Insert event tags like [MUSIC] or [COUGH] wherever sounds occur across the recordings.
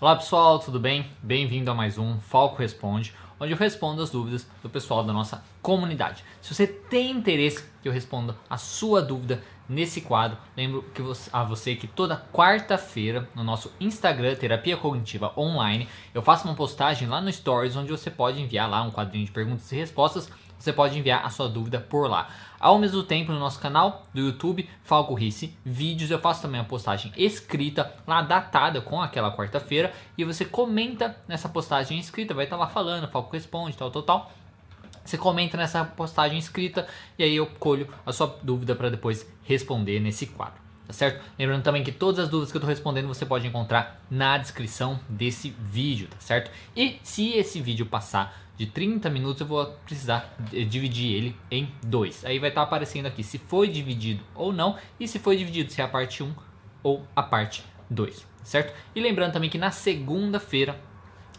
Olá pessoal, tudo bem? Bem-vindo a mais um Falco Responde, onde eu respondo as dúvidas do pessoal da nossa comunidade. Se você tem interesse que eu responda a sua dúvida nesse quadro, lembro que você, a você que toda quarta-feira no nosso Instagram Terapia Cognitiva Online eu faço uma postagem lá no Stories onde você pode enviar lá um quadrinho de perguntas e respostas você pode enviar a sua dúvida por lá. Ao mesmo tempo, no nosso canal do YouTube, Falco Risse Vídeos, eu faço também a postagem escrita, lá datada com aquela quarta-feira, e você comenta nessa postagem escrita, vai estar lá falando, Falco responde, tal, tal, tal. Você comenta nessa postagem escrita e aí eu colho a sua dúvida para depois responder nesse quadro. Tá certo? Lembrando também que todas as dúvidas que eu estou respondendo você pode encontrar na descrição desse vídeo, tá certo? E se esse vídeo passar de 30 minutos eu vou precisar dividir ele em dois. Aí vai estar tá aparecendo aqui se foi dividido ou não e se foi dividido, se é a parte 1 ou a parte 2, certo? E lembrando também que na segunda-feira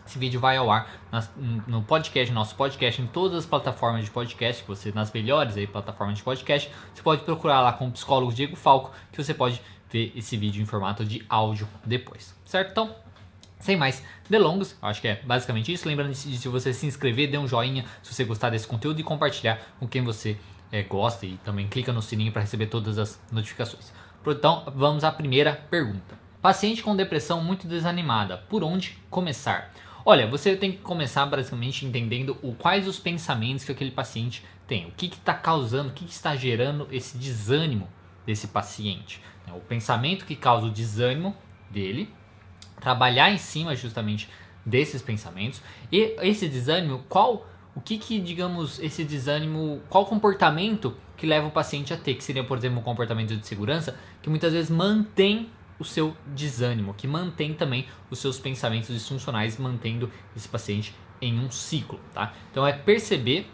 esse vídeo vai ao ar no podcast, nosso podcast, em todas as plataformas de podcast, que você nas melhores aí, plataformas de podcast. Você pode procurar lá com o psicólogo Diego Falco, que você pode ver esse vídeo em formato de áudio depois, certo? Então, sem mais delongas, acho que é basicamente isso. Lembrando de você se inscrever, dê um joinha se você gostar desse conteúdo e compartilhar com quem você é, gosta e também clica no sininho para receber todas as notificações. Então, vamos à primeira pergunta. Paciente com depressão muito desanimada, por onde começar? Olha, você tem que começar basicamente entendendo o, quais os pensamentos que aquele paciente tem, o que está causando, o que, que está gerando esse desânimo desse paciente. O pensamento que causa o desânimo dele trabalhar em cima justamente desses pensamentos e esse desânimo, qual o que que digamos esse desânimo, qual comportamento que leva o paciente a ter, que seria por exemplo um comportamento de segurança que muitas vezes mantém o seu desânimo, que mantém também os seus pensamentos disfuncionais, mantendo esse paciente em um ciclo, tá? Então é perceber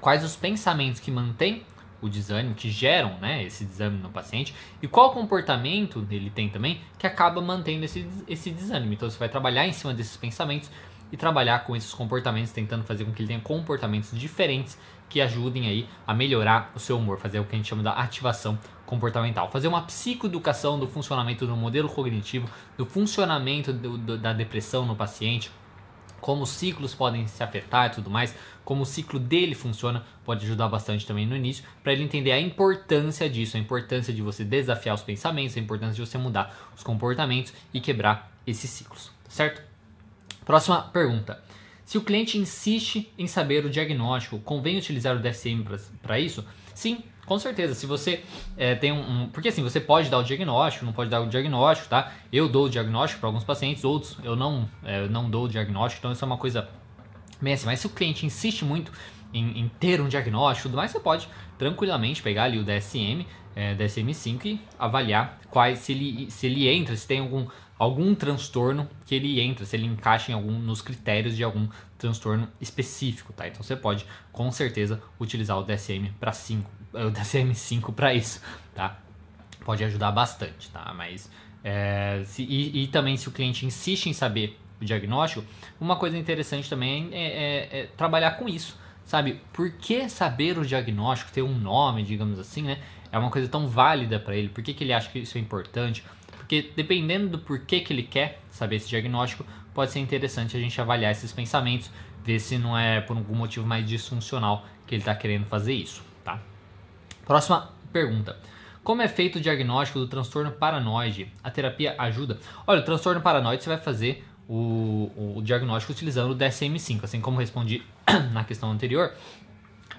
quais os pensamentos que mantêm o desânimo, que geram né, esse desânimo no paciente, e qual comportamento ele tem também que acaba mantendo esse, esse desânimo. Então você vai trabalhar em cima desses pensamentos e trabalhar com esses comportamentos, tentando fazer com que ele tenha comportamentos diferentes que ajudem aí a melhorar o seu humor, fazer o que a gente chama da ativação comportamental, fazer uma psicoeducação do funcionamento do modelo cognitivo, do funcionamento do, do, da depressão no paciente, como os ciclos podem se afetar e tudo mais, como o ciclo dele funciona, pode ajudar bastante também no início, para ele entender a importância disso, a importância de você desafiar os pensamentos, a importância de você mudar os comportamentos e quebrar esses ciclos, certo? Próxima pergunta. Se o cliente insiste em saber o diagnóstico, convém utilizar o DSM para isso? Sim, com certeza, se você é, tem um, um, Porque assim, você pode dar o diagnóstico, não pode dar o diagnóstico, tá? Eu dou o diagnóstico para alguns pacientes, outros eu não, é, não dou o diagnóstico, então isso é uma coisa bem assim. Mas se o cliente insiste muito em, em ter um diagnóstico e tudo mais, você pode tranquilamente pegar ali o DSM, é, DSM-5 e avaliar quais, se ele, se ele entra, se tem algum, algum transtorno que ele entra, se ele encaixa em algum, nos critérios de algum transtorno específico, tá? Então você pode com certeza utilizar o DSM para 5 o DSM-5 para isso, tá? Pode ajudar bastante, tá? Mas é, se, e, e, também se o cliente insiste em saber o diagnóstico, uma coisa interessante também é, é, é trabalhar com isso, sabe? Por que saber o diagnóstico, ter um nome, digamos assim, né? É uma coisa tão válida para ele. Por que, que ele acha que isso é importante? Porque dependendo do porquê que ele quer saber esse diagnóstico, pode ser interessante a gente avaliar esses pensamentos, ver se não é por algum motivo mais disfuncional que ele está querendo fazer isso, tá? Próxima pergunta. Como é feito o diagnóstico do transtorno paranoide? A terapia ajuda? Olha, o transtorno paranoide você vai fazer o, o diagnóstico utilizando o DSM-5, assim como respondi [CLEARS THROAT] na questão anterior.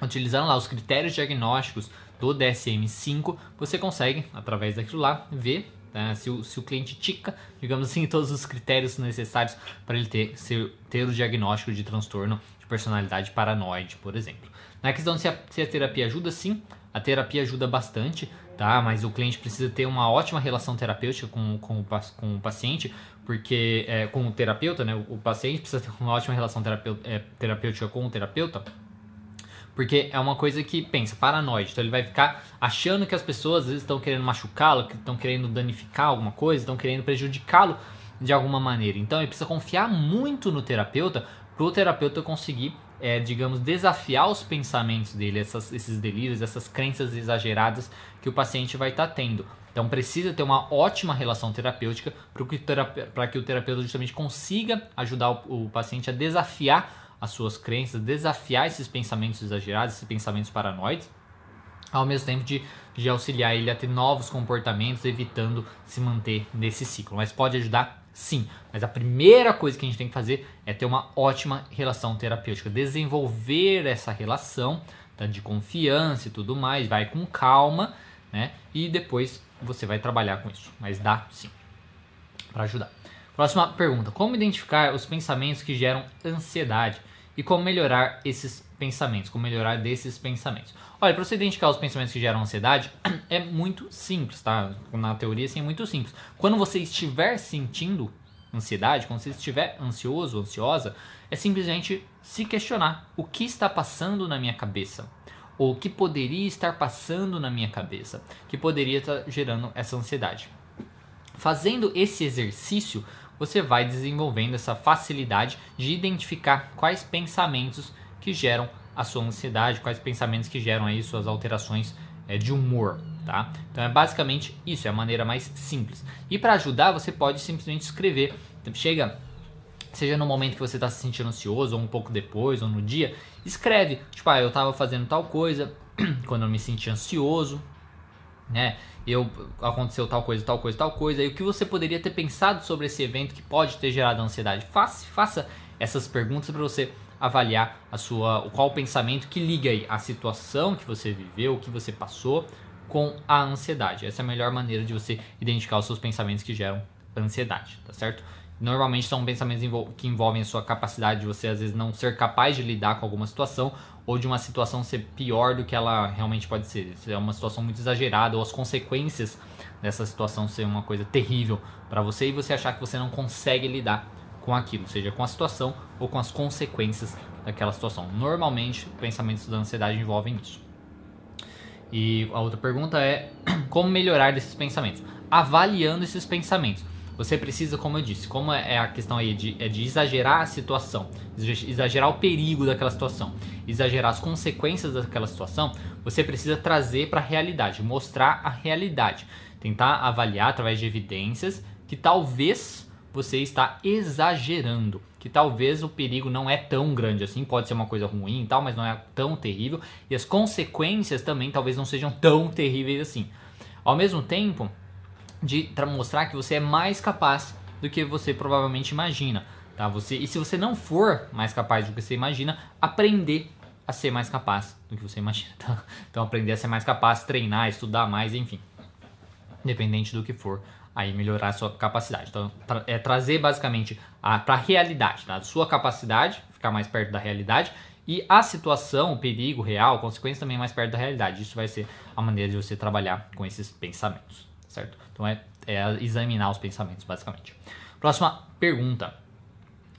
Utilizando lá os critérios diagnósticos do DSM-5, você consegue, através daquilo lá, ver né, se, o, se o cliente tica, digamos assim, [LAUGHS] todos os critérios necessários para ele ter, ser, ter o diagnóstico de transtorno de personalidade paranoide, por exemplo. Na questão se a, se a terapia ajuda, sim, a terapia ajuda bastante, tá? Mas o cliente precisa ter uma ótima relação terapêutica com, com, com o paciente, porque é, com o terapeuta, né? O paciente precisa ter uma ótima relação é, terapêutica com o terapeuta, porque é uma coisa que pensa paranoide, então ele vai ficar achando que as pessoas às vezes estão querendo machucá-lo, que estão querendo danificar alguma coisa, estão querendo prejudicá-lo de alguma maneira. Então ele precisa confiar muito no terapeuta para o terapeuta conseguir é, digamos, desafiar os pensamentos dele, essas, esses delírios, essas crenças exageradas que o paciente vai estar tá tendo. Então precisa ter uma ótima relação terapêutica para que, que o terapeuta justamente consiga ajudar o, o paciente a desafiar as suas crenças, desafiar esses pensamentos exagerados, esses pensamentos paranoides, ao mesmo tempo de, de auxiliar ele a ter novos comportamentos, evitando se manter nesse ciclo. Mas pode ajudar sim. Mas a primeira coisa que a gente tem que fazer é ter uma ótima relação terapêutica, desenvolver essa relação tá, de confiança e tudo mais, vai com calma, né? E depois você vai trabalhar com isso. Mas dá sim para ajudar. Próxima pergunta: Como identificar os pensamentos que geram ansiedade e como melhorar esses pensamentos? Como melhorar desses pensamentos? Olha, para você identificar os pensamentos que geram ansiedade, [CLEARS THROAT] é muito simples, tá? Na teoria, assim, é muito simples. Quando você estiver sentindo ansiedade, quando você estiver ansioso, ansiosa, é simplesmente se questionar o que está passando na minha cabeça ou o que poderia estar passando na minha cabeça que poderia estar gerando essa ansiedade. Fazendo esse exercício, você vai desenvolvendo essa facilidade de identificar quais pensamentos que geram a sua ansiedade, quais pensamentos que geram aí suas alterações é, de humor, tá? Então é basicamente isso, é a maneira mais simples. E para ajudar, você pode simplesmente escrever. Chega, seja no momento que você está se sentindo ansioso, ou um pouco depois, ou no dia, escreve. Tipo, ah, eu estava fazendo tal coisa [CLEARS THROAT] quando eu me senti ansioso, né? Eu aconteceu tal coisa, tal coisa, tal coisa. E o que você poderia ter pensado sobre esse evento que pode ter gerado ansiedade? Faça, faça essas perguntas para você avaliar a sua qual o pensamento que liga aí a situação que você viveu, o que você passou com a ansiedade. Essa é a melhor maneira de você identificar os seus pensamentos que geram ansiedade, tá certo? Normalmente são pensamentos que envolvem a sua capacidade de você às vezes não ser capaz de lidar com alguma situação ou de uma situação ser pior do que ela realmente pode ser. Se é uma situação muito exagerada ou as consequências dessa situação ser uma coisa terrível para você e você achar que você não consegue lidar com aquilo, seja com a situação ou com as consequências daquela situação. Normalmente, pensamentos da ansiedade envolvem isso. E a outra pergunta é [CLEARS THROAT] como melhorar desses pensamentos? Avaliando esses pensamentos. Você precisa, como eu disse, como é, é a questão aí de, é de exagerar a situação, exagerar o perigo daquela situação, exagerar as consequências daquela situação, você precisa trazer para a realidade, mostrar a realidade, tentar avaliar através de evidências que talvez você está exagerando, que talvez o perigo não é tão grande assim, pode ser uma coisa ruim e tal, mas não é tão terrível, e as consequências também talvez não sejam tão terríveis assim. Ao mesmo tempo, de mostrar que você é mais capaz do que você provavelmente imagina, tá? Você e se você não for mais capaz do que você imagina, aprender a ser mais capaz do que você imagina, tá? [LAUGHS] Então aprender a ser mais capaz, treinar, estudar mais, enfim, independente do que for, aí melhorar a sua capacidade. Então é trazer basicamente para a realidade, tá? Sua capacidade, ficar mais perto da realidade e a situação, o perigo real, consequência também mais perto da realidade. Isso vai ser a maneira de você trabalhar com esses pensamentos certo? Então é, é examinar os pensamentos, basicamente. Próxima pergunta.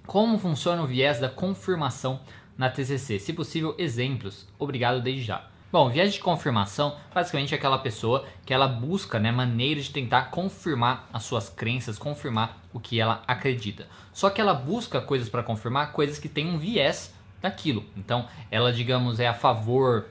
Como funciona o viés da confirmação na TCC? Se possível, exemplos. Obrigado desde já. Bom, viés de confirmação basicamente é aquela pessoa que ela busca né, maneiras de tentar confirmar as suas crenças, confirmar o que ela acredita. Só que ela busca coisas para confirmar, coisas que têm um viés daquilo. Então, ela, digamos, é a favor,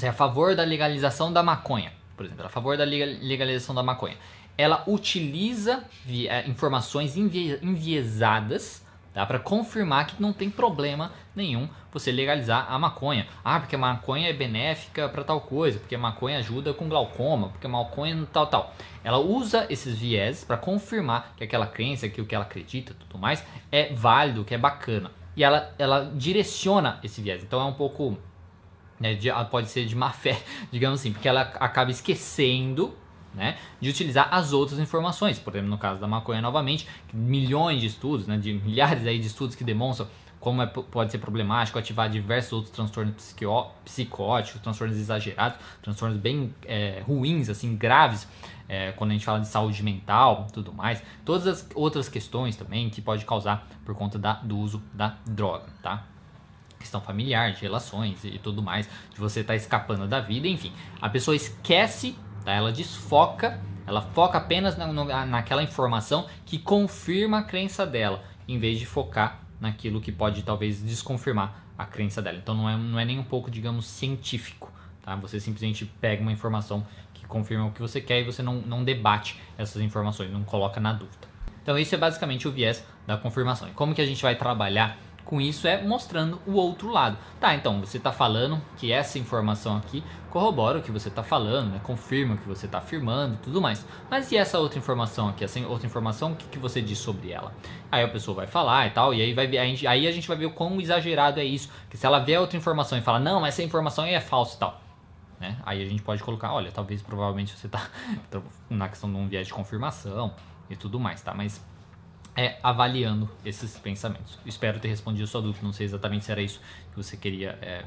é a favor da legalização da maconha por exemplo, a favor da legalização da maconha, ela utiliza é, informações enviesadas tá, para confirmar que não tem problema nenhum você legalizar a maconha. Ah, porque a maconha é benéfica para tal coisa, porque a maconha ajuda com glaucoma, porque a maconha tal tal. Ela usa esses viés para confirmar que aquela crença, que o que ela acredita, tudo mais, é válido, que é bacana. E ela, ela direciona esse viés. Então é um pouco né, de, pode ser de má fé, [LAUGHS] digamos assim, porque ela acaba esquecendo né, de utilizar as outras informações. Por exemplo, no caso da maconha, novamente, milhões de estudos, né, de milhares aí de estudos que demonstram como é, pode ser problemático ativar diversos outros transtornos psicóticos, transtornos exagerados, transtornos bem é, ruins, assim, graves, é, quando a gente fala de saúde mental tudo mais. Todas as outras questões também que pode causar por conta da, do uso da droga, tá? Questão familiar, de relações e tudo mais, de você estar tá escapando da vida, enfim. A pessoa esquece, tá? ela desfoca, ela foca apenas na, naquela informação que confirma a crença dela, em vez de focar naquilo que pode talvez desconfirmar a crença dela. Então não é, não é nem um pouco, digamos, científico, Tá? Você simplesmente pega uma informação que confirma o que você quer e você não, não debate essas informações, não coloca na dúvida. Então isso é basicamente o viés da confirmação. E como que a gente vai trabalhar com isso é mostrando o outro lado. Tá, então você está falando que essa informação aqui corrobora o que você está falando, né? confirma o que você está afirmando e tudo mais. Mas e essa outra informação aqui? Essa outra informação, o que, que você diz sobre ela? Aí a pessoa vai falar e tal, e aí, vai, a gente, aí a gente vai ver o quão exagerado é isso. Que se ela vê outra informação e fala, não, essa informação aí é falsa e tal. Né? Aí a gente pode colocar, olha, talvez provavelmente você está [LAUGHS] na questão de um viés de confirmação e tudo mais, tá? Mas é avaliando esses pensamentos. Espero ter respondido a sua dúvida, não sei exatamente se era isso que você queria é,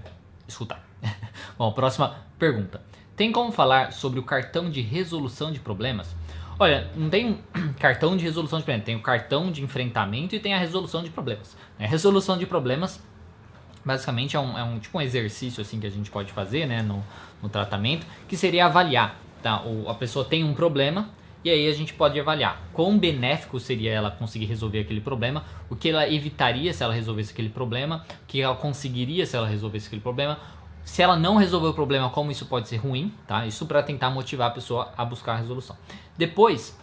escutar. [LAUGHS] Bom, próxima pergunta. Tem como falar sobre o cartão de resolução de problemas? Olha, não tem um [CLEARS THROAT] cartão de resolução de problemas, tem o cartão de enfrentamento e tem a resolução de problemas. A resolução de problemas basicamente é um, é um tipo um exercício assim que a gente pode fazer né, no, no tratamento, que seria avaliar. Tá? O, a pessoa tem um problema, e aí a gente pode avaliar quão benéfico seria ela conseguir resolver aquele problema, o que ela evitaria se ela resolvesse aquele problema, o que ela conseguiria se ela resolvesse aquele problema, se ela não resolver o problema, como isso pode ser ruim, tá? Isso para tentar motivar a pessoa a buscar a resolução. Depois,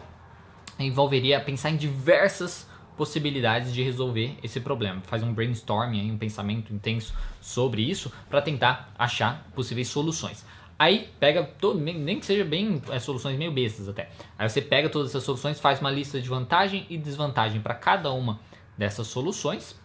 envolveria pensar em diversas possibilidades de resolver esse problema. Faz um brainstorming, um pensamento intenso sobre isso para tentar achar possíveis soluções. Aí pega todo, nem que seja bem é, soluções meio bestas até. Aí você pega todas essas soluções, faz uma lista de vantagem e desvantagem para cada uma dessas soluções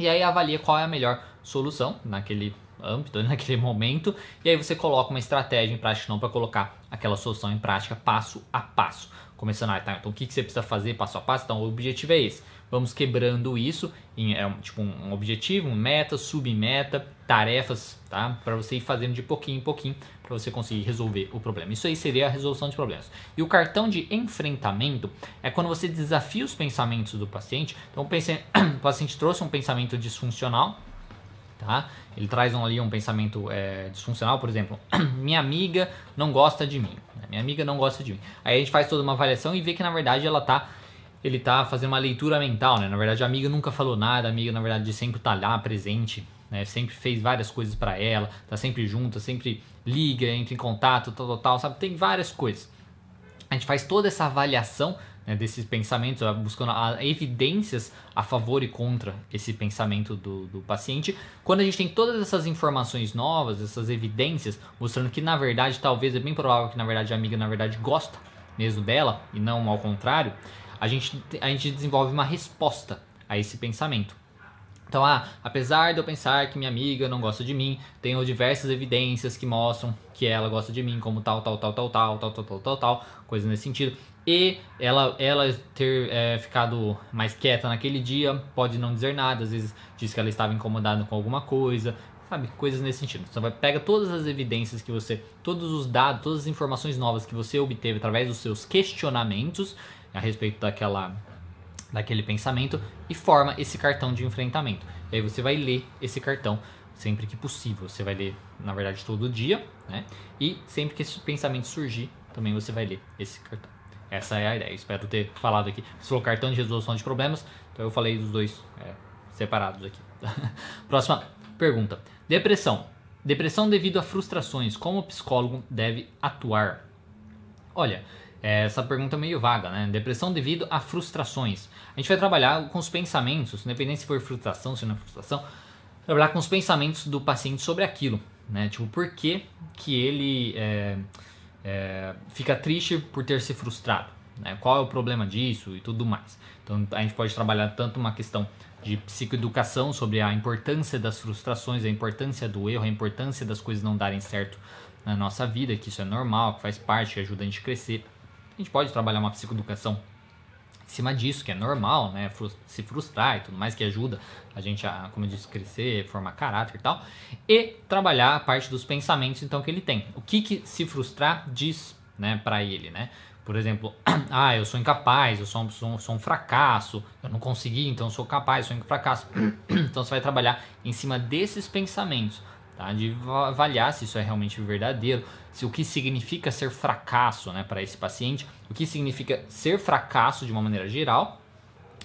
e aí avalia qual é a melhor solução naquele âmbito, [LAUGHS] naquele momento, e aí você coloca uma estratégia em prática não para colocar aquela solução em prática passo a passo. Começando, ah, tá, então o que, que você precisa fazer passo a passo? Então o objetivo é esse vamos quebrando isso em é, tipo um objetivo, um meta, submeta, tarefas, tá? Para você ir fazendo de pouquinho em pouquinho para você conseguir resolver o problema. Isso aí seria a resolução de problemas. E o cartão de enfrentamento é quando você desafia os pensamentos do paciente. Então o [COUGHS] paciente trouxe um pensamento disfuncional, tá? Ele traz ali um pensamento é, disfuncional, por exemplo, [CLEARS THROAT] minha amiga não gosta de mim, né? minha amiga não gosta de mim. Aí a gente faz toda uma avaliação e vê que na verdade ela está ele tá fazendo uma leitura mental, né? Na verdade, a amiga nunca falou nada, a amiga, na verdade, sempre tá lá presente, né? Sempre fez várias coisas para ela, tá sempre junto, sempre liga, entra em contato, tal, tal, tal, sabe? Tem várias coisas. A gente faz toda essa avaliação né, desses pensamentos, buscando evidências a favor e contra esse pensamento do, do paciente. Quando a gente tem todas essas informações novas, essas evidências, mostrando que na verdade, talvez é bem provável que na verdade a amiga na verdade gosta mesmo dela e não ao contrário, a gente, a gente desenvolve uma resposta a esse pensamento. Então, ah, apesar de eu pensar que minha amiga não gosta de mim, tenho diversas evidências que mostram que ela gosta de mim, como tal, tal, tal, tal, tal, tal, tal, tal, tal, tal coisa nesse sentido. E ela, ela ter é, ficado mais quieta naquele dia, pode não dizer nada, às vezes diz que ela estava incomodada com alguma coisa, sabe? Coisas nesse sentido. Você vai pega todas as evidências que você, todos os dados, todas as informações novas que você obteve através dos seus questionamentos a respeito daquela daquele pensamento e forma esse cartão de enfrentamento. E aí você vai ler esse cartão sempre que possível. Você vai ler, na verdade, todo dia, né? E sempre que esse pensamento surgir, também você vai ler esse cartão. Essa é a ideia. Espero ter falado aqui. Você falou cartão de resolução de problemas, então eu falei dos dois é, separados aqui. [LAUGHS] Próxima pergunta. Depressão. Depressão devido a frustrações. Como o psicólogo deve atuar? Olha, é, essa pergunta é meio vaga, né? Depressão devido a frustrações. A gente vai trabalhar com os pensamentos, independente se for frustração, se não é frustração, trabalhar com os pensamentos do paciente sobre aquilo, né? Tipo, por que, que ele é, é, fica triste por ter se frustrado? Né? Qual é o problema disso e tudo mais. Então, a gente pode trabalhar tanto uma questão de psicoeducação sobre a importância das frustrações, a importância do erro, a importância das coisas não darem certo na nossa vida, que isso é normal, que faz parte, que ajuda a gente a crescer a gente pode trabalhar uma psicoeducação em cima disso, que é normal, né? Se frustrar e tudo mais, que ajuda a gente a, como eu disse, crescer, formar caráter e tal. E trabalhar a parte dos pensamentos, então, que ele tem. O que, que se frustrar diz, né, para ele, né? Por exemplo, [CLEARS THROAT] ah, eu sou incapaz, eu sou, sou, sou um fracasso, eu não consegui, então sou capaz, sou um fracasso. [CLEARS THROAT] então você vai trabalhar em cima desses pensamentos tá? de avaliar se isso é realmente verdadeiro, se o que significa ser fracasso né, para esse paciente, o que significa ser fracasso de uma maneira geral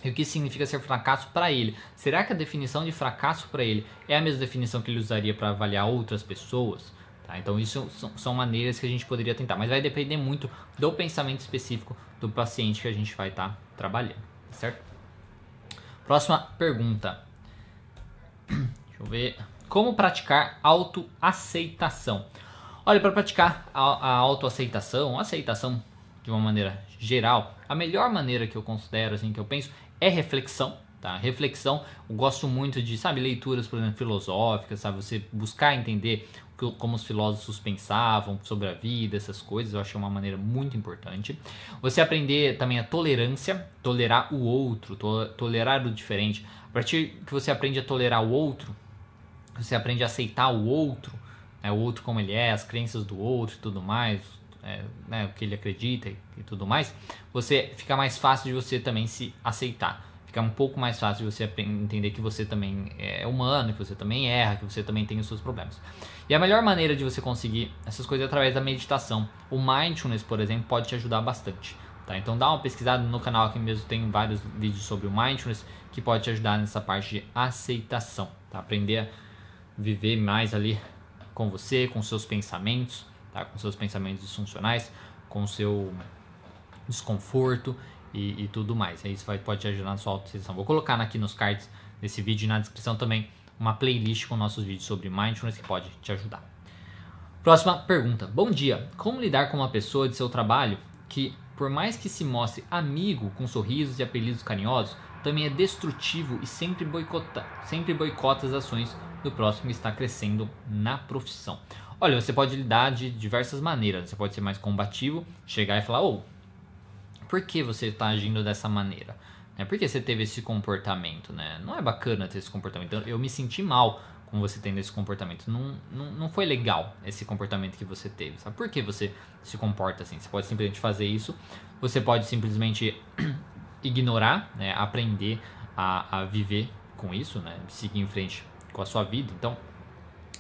e o que significa ser fracasso para ele. Será que a definição de fracasso para ele é a mesma definição que ele usaria para avaliar outras pessoas? Tá? Então isso são, maneiras que a gente poderia tentar, mas vai depender muito do pensamento específico do paciente que a gente vai estar tá trabalhando, certo? Próxima pergunta. Deixa eu ver. Como praticar autoaceitação? Olha, para praticar a, a autoaceitação, aceitação de uma maneira geral, a melhor maneira que eu considero, assim, que eu penso, é reflexão. Tá? Reflexão, eu gosto muito de, sabe, leituras, por exemplo, filosóficas, sabe? Você buscar entender como os filósofos pensavam sobre a vida, essas coisas, eu acho é uma maneira muito importante. Você aprender também a tolerância, tolerar o outro, to tolerar o diferente. A partir que você aprende a tolerar o outro, você aprende a aceitar o outro, né, o outro como ele é, as crenças do outro e tudo mais, é, né, o que ele acredita e, e tudo mais, você fica mais fácil de você também se aceitar fica um pouco mais fácil de você entender que você também é humano, que você também erra, que você também tem os seus problemas. E a melhor maneira de você conseguir essas coisas é através da meditação. O mindfulness, por exemplo, pode te ajudar bastante. Tá? Então dá uma pesquisada no canal aqui mesmo, tem vários vídeos sobre o mindfulness que pode te ajudar nessa parte de aceitação, tá? Aprender a viver mais ali com você, com seus pensamentos, tá? Com seus pensamentos disfuncionais, com seu desconforto e, e tudo mais. Aí isso vai, pode te ajudar na sua autosugestão. Vou colocar aqui nos cards desse vídeo e na descrição também uma playlist com nossos vídeos sobre mindfulness que pode te ajudar. Próxima pergunta. Bom dia. Como lidar com uma pessoa de seu trabalho que, por mais que se mostre amigo com sorrisos e apelidos carinhosos, também é destrutivo e sempre boicota, sempre boicota as ações do próximo que está crescendo na profissão? Olha, você pode lidar de diversas maneiras. Você pode ser mais combativo, chegar e falar: "Ô, oh, por que você está agindo dessa maneira? Né? Por que você teve esse comportamento? Né? Não é bacana ter esse comportamento. Eu, eu me senti mal com você tendo esse comportamento. Não, não, não foi legal esse comportamento que você teve. Sabe por que você se comporta assim? Você pode simplesmente fazer isso. Você pode simplesmente ignorar, né? aprender a, a viver com isso, né? seguir em frente com a sua vida. Então,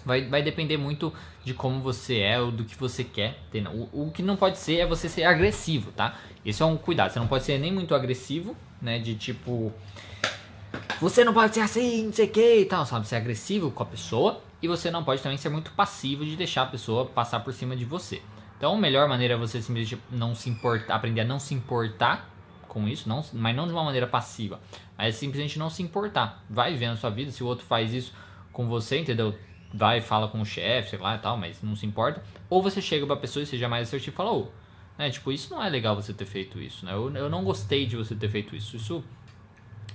vai, vai depender muito de como você é ou do que você quer ter. O, o que não pode ser é você ser agressivo, tá? Esse é um cuidado. Você não pode ser nem muito agressivo, né? De tipo. Você não pode ser assim, não sei o que e tal, sabe? Ser agressivo com a pessoa. E você não pode também ser muito passivo de deixar a pessoa passar por cima de você. Então, a melhor maneira é você simplesmente não se importar, aprender a não se importar com isso, não, mas não de uma maneira passiva. Mas simplesmente não se importar. Vai vendo a sua vida, se o outro faz isso com você, entendeu? Vai, fala com o chefe, sei lá e tal, mas não se importa. Ou você chega pra pessoa e seja mais assertivo e fala, ô, né? Tipo, isso não é legal você ter feito isso, né? Eu, eu não gostei de você ter feito isso. Isso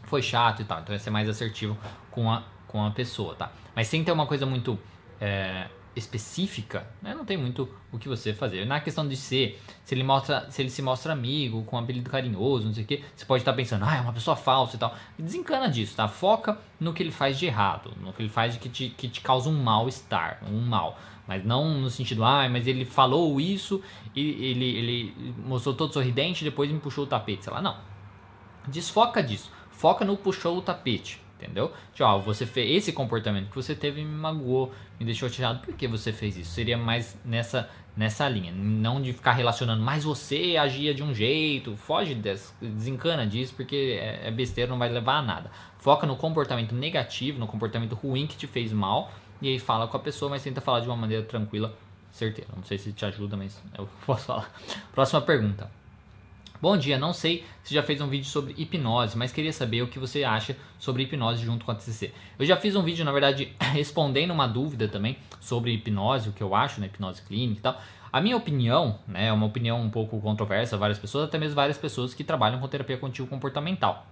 foi chato e tal. Então é ser mais assertivo com a, com a pessoa, tá? Mas sem ter uma coisa muito é, específica, né? Não tem muito o que você fazer. Na questão de ser, se ele, mostra, se ele se mostra amigo, com um apelido carinhoso, não sei o que, você pode estar pensando, ah, é uma pessoa falsa e tal. Desencana disso, tá? Foca no que ele faz de errado, no que ele faz que te, que te causa um mal-estar, um mal. Mas não no sentido, ah, mas ele falou isso e ele, ele mostrou todo sorridente e depois me puxou o tapete, sei lá. Não. Desfoca disso. Foca no puxou o tapete. Entendeu? Tchau, você fez esse comportamento que você teve me magoou, me deixou chateado. Por que você fez isso? Seria mais nessa nessa linha, não de ficar relacionando, mas você agia de um jeito, foge dessa, desencana disso porque é, é besteira, não vai levar a nada. Foca no comportamento negativo, no comportamento ruim que te fez mal e aí fala com a pessoa, mas tenta falar de uma maneira tranquila, certeira. Não sei se te ajuda, mas eu posso falar. Próxima pergunta. Bom dia, não sei se já fez um vídeo sobre hipnose, mas queria saber o que você acha sobre hipnose junto com a TCC. Eu já fiz um vídeo, na verdade, [COUGHS] respondendo uma dúvida também sobre hipnose, o que eu acho, né, hipnose clínica e tal. A minha opinião, né, é uma opinião um pouco controversa, várias pessoas, até mesmo várias pessoas que trabalham com terapia contínua comportamental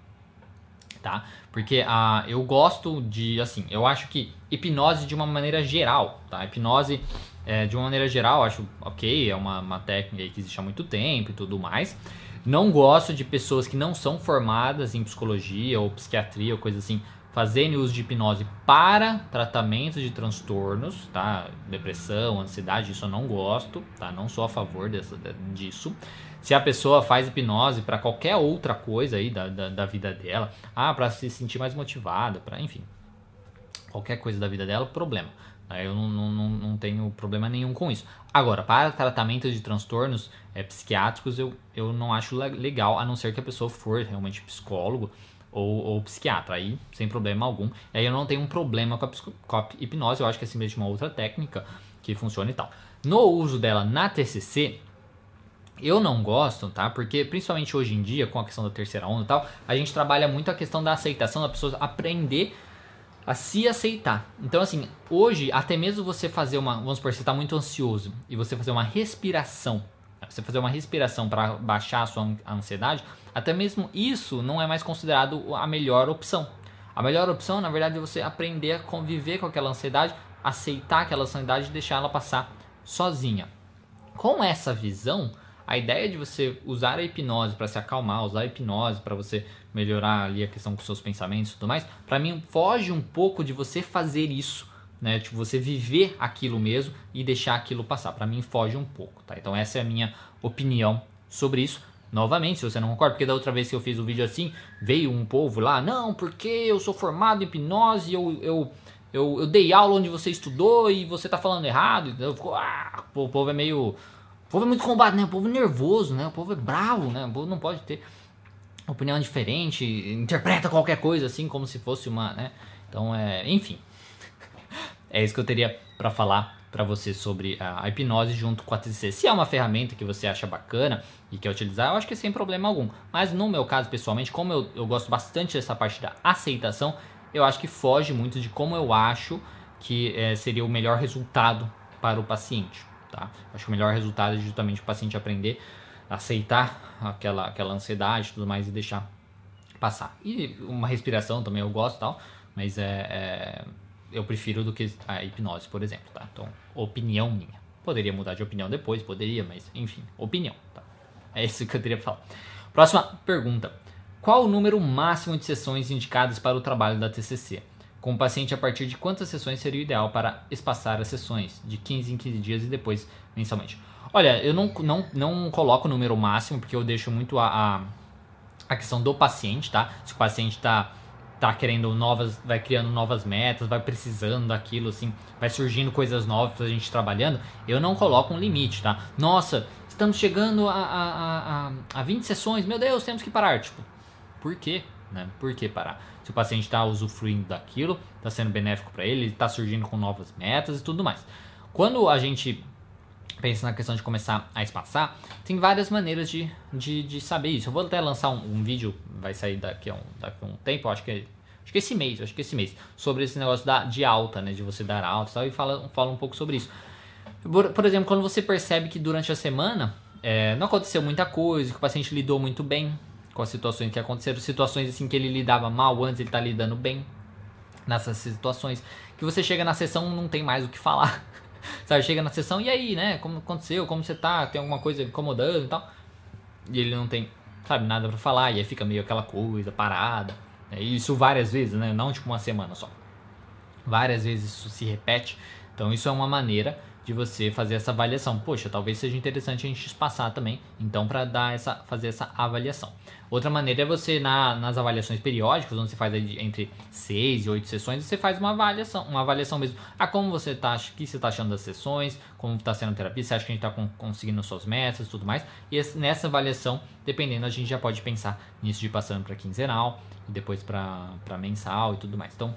tá? Porque a, ah, eu gosto de, assim, eu acho que hipnose de uma maneira geral, tá? Hipnose é, de uma maneira geral, acho ok, é uma, uma técnica que existe há muito tempo e tudo mais. Não gosto de pessoas que não são formadas em psicologia ou psiquiatria ou coisa assim, fazendo uso de hipnose para tratamento de transtornos, tá? Depressão, ansiedade, isso eu não gosto, tá? Não sou a favor dessa, disso. Se a pessoa faz hipnose para qualquer outra coisa aí da, da, da vida dela, ah, para se sentir mais motivada, para enfim, qualquer coisa da vida dela, problema. Eu não, não, não tenho problema nenhum com isso. Agora, para tratamento de transtornos é, psiquiátricos, eu, eu não acho legal, a não ser que a pessoa for realmente psicólogo ou, ou psiquiatra, aí sem problema algum. Aí eu não tenho um problema com a, com a hipnose, eu acho que é simplesmente uma outra técnica que funciona e tal. No uso dela na TCC, eu não gosto, tá? Porque principalmente hoje em dia, com a questão da terceira onda e tal, a gente trabalha muito a questão da aceitação da pessoa aprender a se aceitar. Então, assim, hoje, até mesmo você fazer uma. Vamos supor, você está muito ansioso e você fazer uma respiração. Você fazer uma respiração para baixar a sua ansiedade, até mesmo isso não é mais considerado a melhor opção. A melhor opção, na verdade, é você aprender a conviver com aquela ansiedade, aceitar aquela ansiedade e deixar ela passar sozinha. Com essa visão, a ideia de você usar a hipnose para se acalmar, usar a hipnose para você melhorar ali a questão com seus pensamentos e tudo mais, para mim foge um pouco de você fazer isso, né? Tipo, você viver aquilo mesmo e deixar aquilo passar. Para mim foge um pouco, tá? Então essa é a minha opinião sobre isso. Novamente, se você não concorda, porque da outra vez que eu fiz o um vídeo assim, veio um povo lá, não, porque eu sou formado em hipnose, eu, eu, eu, eu dei aula onde você estudou e você tá falando errado. Ficou, ah, o povo é meio o povo é muito combate, né? O povo é nervoso, né? O povo é bravo, né? O povo não pode ter opinião diferente, interpreta qualquer coisa assim como se fosse uma, né? Então, é, enfim. [LAUGHS] é isso que eu teria para falar para você sobre a, hipnose junto com a TCC. Se é uma ferramenta que você acha bacana e quer utilizar, eu acho que é sem problema algum. Mas no meu caso, pessoalmente, como eu, eu gosto bastante dessa parte da aceitação, eu acho que foge muito de como eu acho que é, seria o melhor resultado para o paciente. Tá? Acho que o melhor resultado é justamente o paciente aprender a aceitar aquela, aquela ansiedade e tudo mais e deixar passar. E uma respiração também eu gosto tal, mas é, é, eu prefiro do que a hipnose, por exemplo. Tá? Então, opinião minha. Poderia mudar de opinião depois, poderia, mas enfim, opinião. Tá? É isso que eu teria falar. Próxima pergunta. Qual o número máximo de sessões indicadas para o trabalho da TCC? Com o paciente a partir de quantas sessões seria o ideal para espaçar as sessões, de 15 em 15 dias e depois mensalmente. Olha, eu não, não, não coloco o número máximo, porque eu deixo muito a, a, a questão do paciente, tá? Se o paciente está tá querendo novas, vai criando novas metas, vai precisando daquilo, assim, vai surgindo coisas novas pra gente trabalhando, eu não coloco um limite, tá? Nossa, estamos chegando a, a, a, a 20 sessões, meu Deus, temos que parar. Tipo, por quê? Né? Por que parar? Se o paciente está usufruindo daquilo, está sendo benéfico para ele, está surgindo com novas metas e tudo mais. Quando a gente pensa na questão de começar a espaçar, tem várias maneiras de, de, de saber isso. Eu vou até lançar um, um, vídeo, vai sair daqui a um, daqui a um tempo, acho que acho que esse mês, acho que esse mês, sobre esse negócio da, de alta, né, de você dar alta e tal, e fala, fala um pouco sobre isso. Por, por exemplo, quando você percebe que durante a semana é, não aconteceu muita coisa, que o paciente lidou muito bem com as situações que aconteceram, situações assim que ele lidava mal antes, ele tá lidando bem nessas situações, que você chega na sessão não tem mais o que falar. [LAUGHS] Sabe, chega na sessão e aí, né? Como aconteceu? Como você tá? Tem alguma coisa incomodando e tal? E ele não tem, sabe, nada para falar, e aí fica meio aquela coisa parada. Né? Isso várias vezes, né? Não tipo uma semana só. Várias vezes isso se repete. Então isso é uma maneira de você fazer essa avaliação. Poxa, talvez seja interessante a gente passar também, então para dar essa fazer essa avaliação. Outra maneira é você na, nas avaliações periódicas, onde você faz entre 6 e 8 sessões, você faz uma avaliação, uma avaliação mesmo. Ah, como você tá, o que você está achando das sessões, como está sendo a terapia, você acha que a gente está conseguindo suas metas e tudo mais. E nessa avaliação, dependendo, a gente já pode pensar nisso de passando para quinzenal e depois para mensal e tudo mais. Então,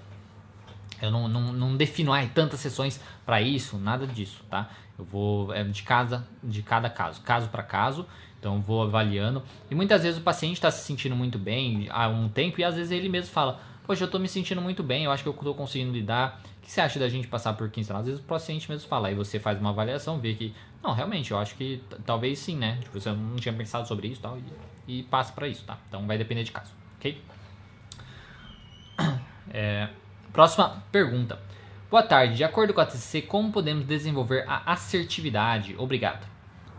eu não, não, não defino ai, tantas sessões para isso, nada disso, tá? Eu vou é, de casa, de cada caso, caso para caso. Então vou avaliando. E muitas vezes o paciente está se sentindo muito bem há um tempo e às vezes ele mesmo fala: Poxa, eu estou me sentindo muito bem, eu acho que eu estou conseguindo lidar. O que você acha da gente passar por 15 anos? Às vezes o paciente mesmo fala, aí você faz uma avaliação, vê que, não, realmente, eu acho que talvez sim, né? Tipo, você não tinha pensado sobre isso tal, e, e passa para isso, tá? Então vai depender de caso, ok? [CLEARS THROAT] É, Próxima pergunta. Boa tarde. De acordo com a TCC, como podemos desenvolver a assertividade? Obrigado.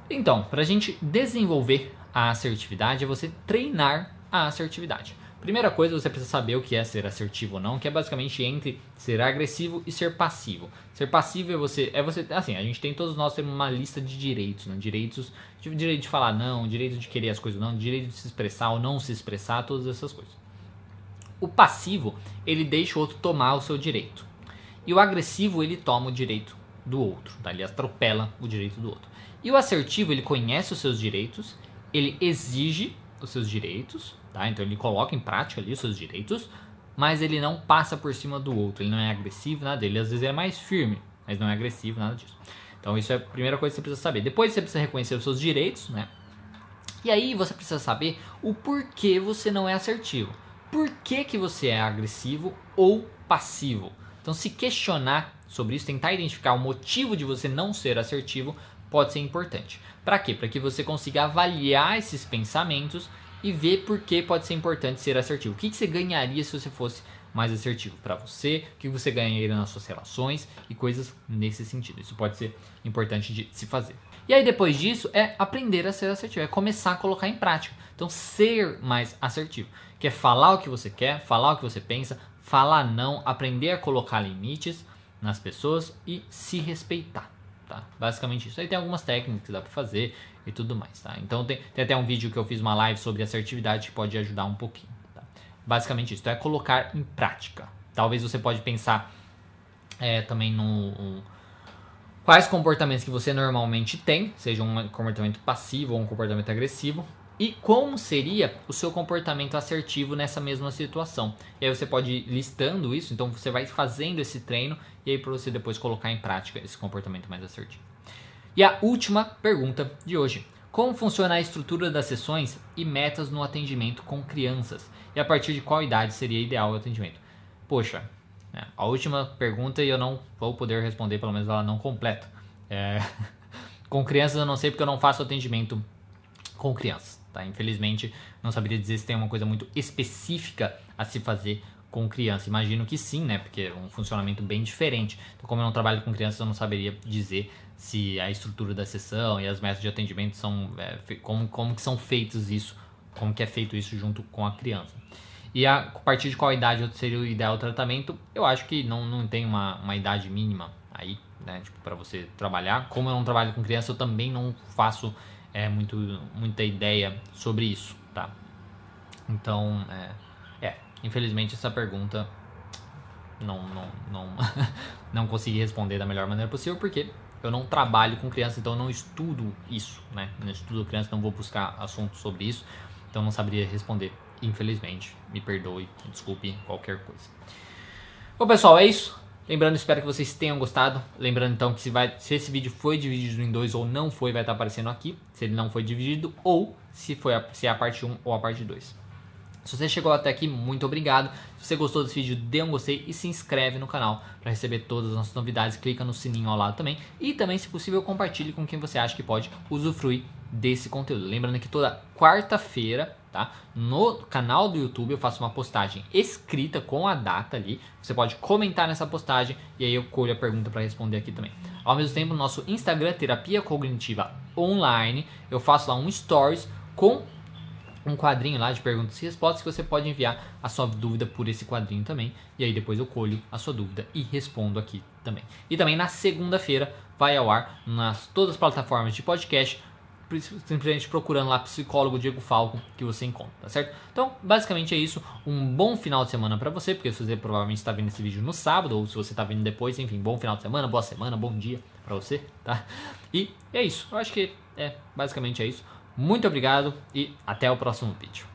Então, para a gente desenvolver a assertividade é você treinar a assertividade. Primeira coisa, você precisa saber o que é ser assertivo ou não, que é basicamente entre ser agressivo e ser passivo. Ser passivo é você, é você, assim, a gente tem todos nós temos uma lista de direitos, né? Direitos, direito de falar não, direito de querer as coisas não, direito de se expressar ou não se expressar, todas essas coisas. O passivo, ele deixa o outro tomar o seu direito. E o agressivo, ele toma o direito do outro, tá? ele atropela o direito do outro. E o assertivo, ele conhece os seus direitos, ele exige os seus direitos, tá? então ele coloca em prática ali os seus direitos, mas ele não passa por cima do outro, ele não é agressivo, nada, ele às vezes é mais firme, mas não é agressivo, nada disso. Então isso é a primeira coisa que você precisa saber. Depois você precisa reconhecer os seus direitos, né? E aí você precisa saber o porquê você não é assertivo. Por que, que você é agressivo ou passivo? Então se questionar sobre isso, tentar identificar o motivo de você não ser assertivo pode ser importante. Para quê? Para que você consiga avaliar esses pensamentos e ver por que pode ser importante ser assertivo. O que, que você ganharia se você fosse mais assertivo para você, o que você ganharia nas suas relações e coisas nesse sentido. Isso pode ser importante de se fazer. E aí depois disso é aprender a ser assertivo, é começar a colocar em prática. Então ser mais assertivo, que é falar o que você quer, falar o que você pensa, falar não, aprender a colocar limites nas pessoas e se respeitar. Tá? Basicamente isso. Aí tem algumas técnicas que dá para fazer e tudo mais, tá? Então tem, tem até um vídeo que eu fiz uma live sobre assertividade que pode ajudar um pouquinho. Basicamente isso, então é colocar em prática. Talvez você pode pensar é, também no quais comportamentos que você normalmente tem, seja um comportamento passivo ou um comportamento agressivo, e como seria o seu comportamento assertivo nessa mesma situação. E aí você pode ir listando isso, então você vai fazendo esse treino e aí para você depois colocar em prática esse comportamento mais assertivo. E a última pergunta de hoje. Como funciona a estrutura das sessões e metas no atendimento com crianças? E a partir de qual idade seria ideal o atendimento? Poxa, né, a última pergunta e eu não vou poder responder, pelo menos ela não completa. É, [LAUGHS] com crianças eu não sei porque eu não faço atendimento com crianças. Tá? Infelizmente, não saberia dizer se tem uma coisa muito específica a se fazer com criança. Imagino que sim, né? Porque é um funcionamento bem diferente. Então, como eu não trabalho com crianças, eu não saberia dizer se a estrutura da sessão e as metas de atendimento são é, como, como que são feitos isso, como que é feito isso junto com a criança. E a, a partir de qual idade seria o ideal tratamento? Eu acho que não, não tem uma, uma idade mínima aí, né? Tipo, para você trabalhar. Como eu não trabalho com criança, eu também não faço é, muito, muita ideia sobre isso, tá? Então, é, é infelizmente essa pergunta não, não, não, [LAUGHS] não consegui responder da melhor maneira possível, porque eu não trabalho com criança, então eu não estudo isso, né? não estudo criança, não vou buscar assuntos sobre isso, então não saberia responder, infelizmente. Me perdoe, desculpe qualquer coisa. Bom, pessoal, é isso. Lembrando, espero que vocês tenham gostado. Lembrando então que se, vai, se esse vídeo foi dividido em dois ou não foi, vai estar aparecendo aqui. Se ele não foi dividido, ou se, foi a, se é a parte 1 ou a parte 2. Se você chegou até aqui, muito obrigado. Se você gostou desse vídeo, dê um gostei e se inscreve no canal para receber todas as nossas novidades. Clica no sininho ao lado também. E também, se possível, compartilhe com quem você acha que pode usufruir desse conteúdo. Lembrando que toda quarta-feira, tá? No canal do YouTube eu faço uma postagem escrita com a data ali. Você pode comentar nessa postagem e aí eu colho a pergunta para responder aqui também. Ao mesmo tempo, no nosso Instagram, Terapia Cognitiva Online, eu faço lá um stories com um quadrinho lá de perguntas e respostas que você pode enviar a sua dúvida por esse quadrinho também. E aí depois eu colho a sua dúvida e respondo aqui também. E também na segunda-feira vai ao ar nas todas as plataformas de podcast, simplesmente procurando lá psicólogo Diego Falco que você encontra, tá certo? Então, basicamente é isso. Um bom final de semana para você, porque você provavelmente está vendo esse vídeo no sábado ou se você está vendo depois, enfim, bom final de semana, boa semana, bom dia para você, tá? E é isso. Eu acho que é basicamente é isso. Muito obrigado e até o próximo vídeo.